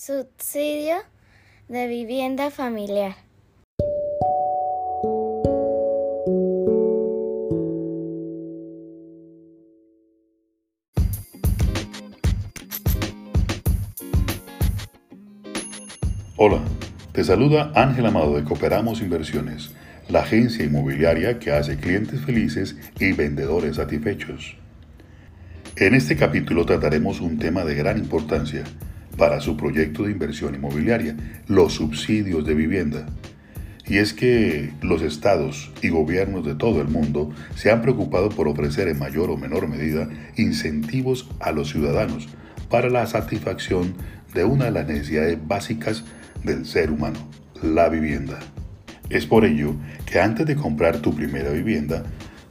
Subsidio de vivienda familiar. Hola, te saluda Ángel Amado de Cooperamos Inversiones, la agencia inmobiliaria que hace clientes felices y vendedores satisfechos. En este capítulo trataremos un tema de gran importancia para su proyecto de inversión inmobiliaria, los subsidios de vivienda. Y es que los estados y gobiernos de todo el mundo se han preocupado por ofrecer en mayor o menor medida incentivos a los ciudadanos para la satisfacción de una de las necesidades básicas del ser humano, la vivienda. Es por ello que antes de comprar tu primera vivienda,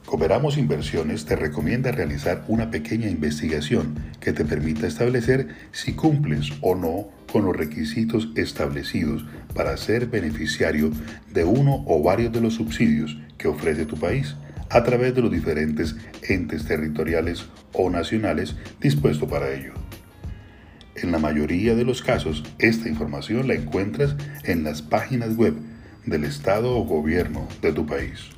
Cooperamos Inversiones te recomienda realizar una pequeña investigación que te permita establecer si cumples o no con los requisitos establecidos para ser beneficiario de uno o varios de los subsidios que ofrece tu país a través de los diferentes entes territoriales o nacionales dispuestos para ello. En la mayoría de los casos, esta información la encuentras en las páginas web del Estado o gobierno de tu país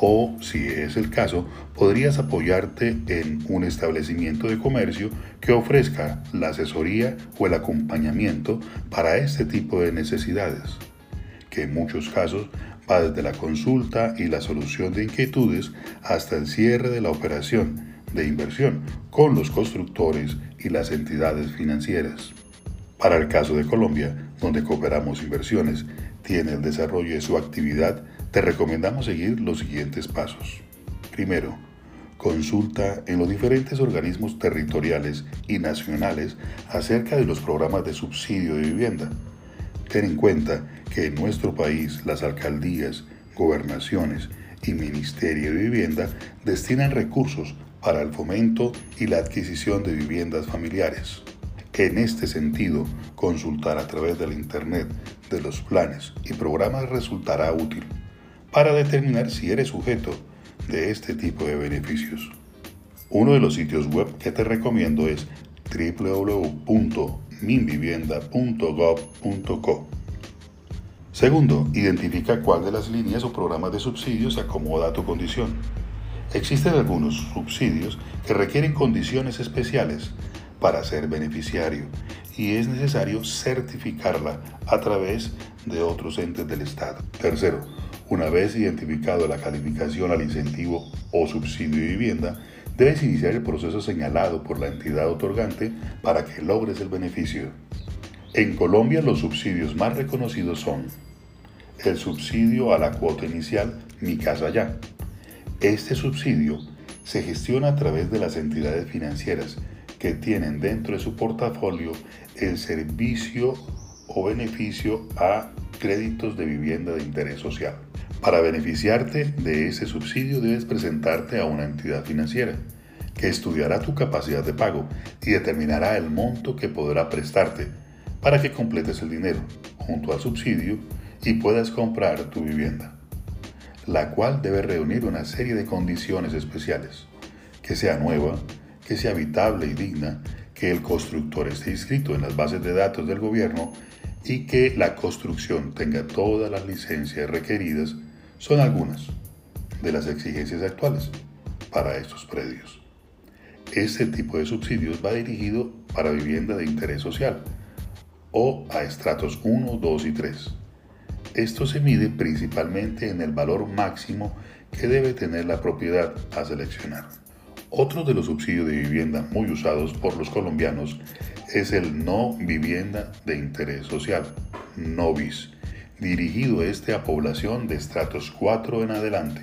o, si es el caso, podrías apoyarte en un establecimiento de comercio que ofrezca la asesoría o el acompañamiento para este tipo de necesidades, que en muchos casos va desde la consulta y la solución de inquietudes hasta el cierre de la operación de inversión con los constructores y las entidades financieras. Para el caso de Colombia, donde cooperamos inversiones, tiene el desarrollo de su actividad te recomendamos seguir los siguientes pasos. Primero, consulta en los diferentes organismos territoriales y nacionales acerca de los programas de subsidio de vivienda. Ten en cuenta que en nuestro país las alcaldías, gobernaciones y Ministerio de Vivienda destinan recursos para el fomento y la adquisición de viviendas familiares. En este sentido, consultar a través del Internet de los planes y programas resultará útil para determinar si eres sujeto de este tipo de beneficios. Uno de los sitios web que te recomiendo es www.minvivienda.gov.co. Segundo, identifica cuál de las líneas o programas de subsidios acomoda a tu condición. Existen algunos subsidios que requieren condiciones especiales para ser beneficiario y es necesario certificarla a través de otros entes del Estado. Tercero, una vez identificado la calificación al incentivo o subsidio de vivienda, debes iniciar el proceso señalado por la entidad otorgante para que logres el beneficio. En Colombia los subsidios más reconocidos son el subsidio a la cuota inicial Mi Casa Ya. Este subsidio se gestiona a través de las entidades financieras que tienen dentro de su portafolio el servicio o beneficio a créditos de vivienda de interés social. Para beneficiarte de ese subsidio debes presentarte a una entidad financiera que estudiará tu capacidad de pago y determinará el monto que podrá prestarte para que completes el dinero junto al subsidio y puedas comprar tu vivienda, la cual debe reunir una serie de condiciones especiales, que sea nueva, que sea habitable y digna, que el constructor esté inscrito en las bases de datos del gobierno y que la construcción tenga todas las licencias requeridas son algunas de las exigencias actuales para estos predios. Este tipo de subsidios va dirigido para vivienda de interés social o a estratos 1, 2 y 3. Esto se mide principalmente en el valor máximo que debe tener la propiedad a seleccionar. Otro de los subsidios de vivienda muy usados por los colombianos es el no vivienda de interés social, NOVIS, dirigido este a población de estratos 4 en adelante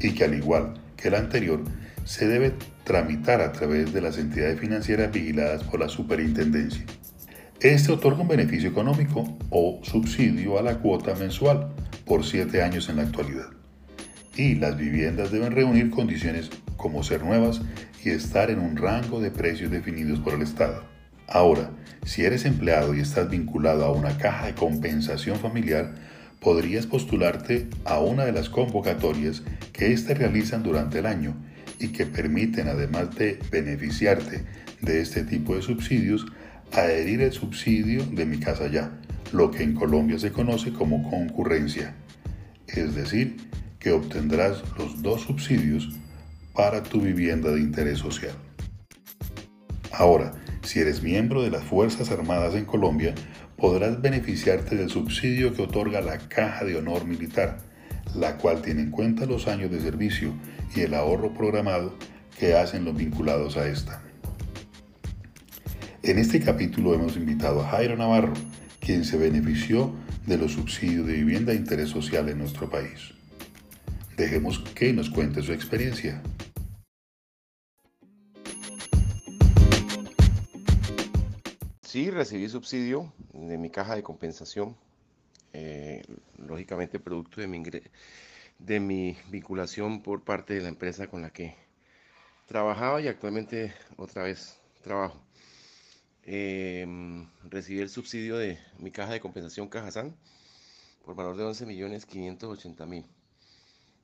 y que al igual que el anterior se debe tramitar a través de las entidades financieras vigiladas por la superintendencia. Este otorga un beneficio económico o subsidio a la cuota mensual por 7 años en la actualidad. Y las viviendas deben reunir condiciones como ser nuevas y estar en un rango de precios definidos por el Estado. Ahora, si eres empleado y estás vinculado a una caja de compensación familiar, podrías postularte a una de las convocatorias que éste realizan durante el año y que permiten, además de beneficiarte de este tipo de subsidios, adherir el subsidio de mi casa ya, lo que en Colombia se conoce como concurrencia. Es decir, que obtendrás los dos subsidios para tu vivienda de interés social. Ahora, si eres miembro de las Fuerzas Armadas en Colombia, podrás beneficiarte del subsidio que otorga la Caja de Honor Militar, la cual tiene en cuenta los años de servicio y el ahorro programado que hacen los vinculados a esta. En este capítulo hemos invitado a Jairo Navarro, quien se benefició de los subsidios de vivienda de interés social en nuestro país. Dejemos que nos cuente su experiencia. Sí, recibí subsidio de mi caja de compensación, eh, lógicamente producto de mi, de mi vinculación por parte de la empresa con la que trabajaba y actualmente otra vez trabajo. Em, recibí el subsidio de mi caja de compensación Cajazán por valor de 11 millones 580 mil.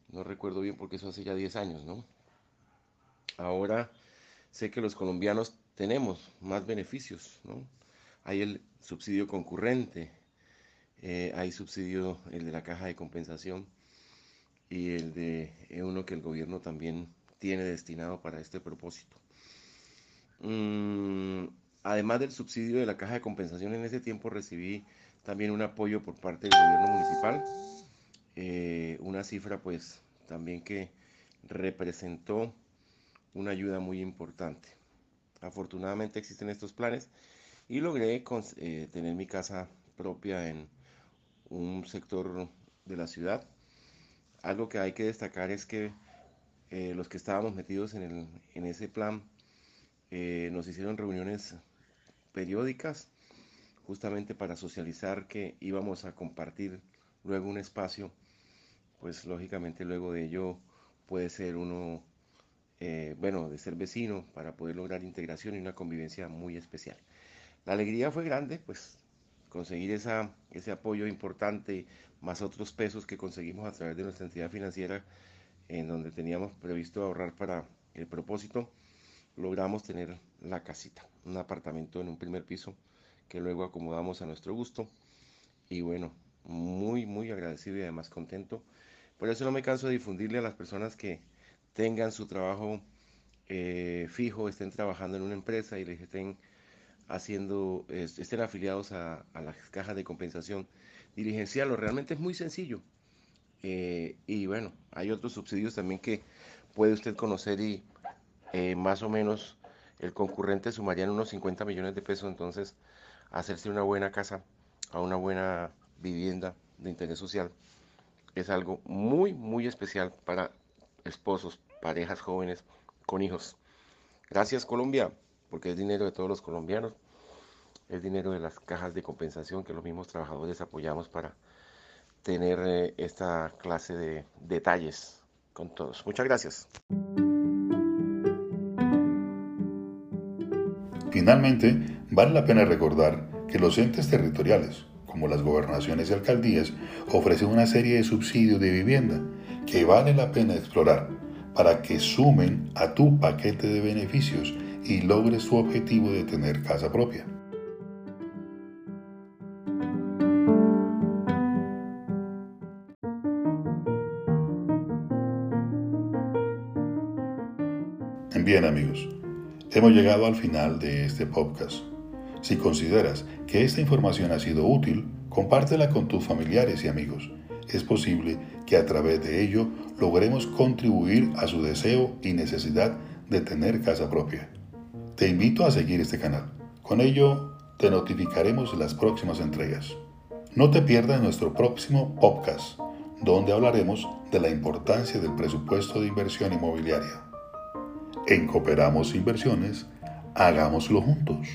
No recuerdo bien porque eso hace ya 10 años, ¿no? Ahora sé que los colombianos tenemos más beneficios, ¿no? Hay el subsidio concurrente, eh, hay subsidio, el de la caja de compensación y el de uno que el gobierno también tiene destinado para este propósito. Mm, además del subsidio de la caja de compensación, en ese tiempo recibí también un apoyo por parte del gobierno municipal, eh, una cifra pues también que representó una ayuda muy importante. Afortunadamente existen estos planes y logré eh, tener mi casa propia en un sector de la ciudad. Algo que hay que destacar es que eh, los que estábamos metidos en, ese plan eh, nos hicieron reuniones periódicas justamente para socializar que íbamos a compartir luego un espacio, pues lógicamente luego de ello puede ser uno, bueno, de ser vecino para poder lograr integración y una convivencia muy especial. La alegría fue grande, pues conseguir esa, ese apoyo importante, más otros pesos que conseguimos a través de nuestra entidad financiera, en donde teníamos previsto ahorrar para el propósito, logramos tener la casita, un apartamento en un primer piso que luego acomodamos a nuestro gusto. Y bueno, muy, muy agradecido y además contento. Por eso no me canso de difundirle a las personas que tengan su trabajo eh, fijo, estén trabajando en una empresa y les estén haciendo, estén afiliados a, las cajas de compensación dirigencial. Realmente es muy sencillo. Eh, y bueno, hay otros subsidios también que puede usted conocer y eh, más o menos el concurrente sumaría en unos 50 millones de pesos. Entonces, hacerse una buena casa, a una buena vivienda de interés social, es algo muy, muy especial para esposos, parejas jóvenes con hijos. Gracias Colombia porque es dinero de todos los colombianos, es dinero de las cajas de compensación que los mismos trabajadores apoyamos para tener eh, esta clase de detalles con todos. Muchas gracias. Finalmente, vale la pena recordar que los entes territoriales, como las gobernaciones y alcaldías, ofrecen una serie de subsidios de vivienda que vale la pena explorar para que sumen a tu paquete de beneficios y logres su objetivo de tener casa propia. Bien amigos, hemos llegado al final de este podcast. Si consideras que esta información ha sido útil, compártela con tus familiares y amigos. Es posible que a través de ello logremos contribuir a su deseo y necesidad de tener casa propia. Te invito a seguir este canal. Con ello te notificaremos las próximas entregas. No te pierdas nuestro próximo podcast, donde hablaremos de la importancia del presupuesto de inversión inmobiliaria. En Cooperamos Inversiones, hagámoslo juntos.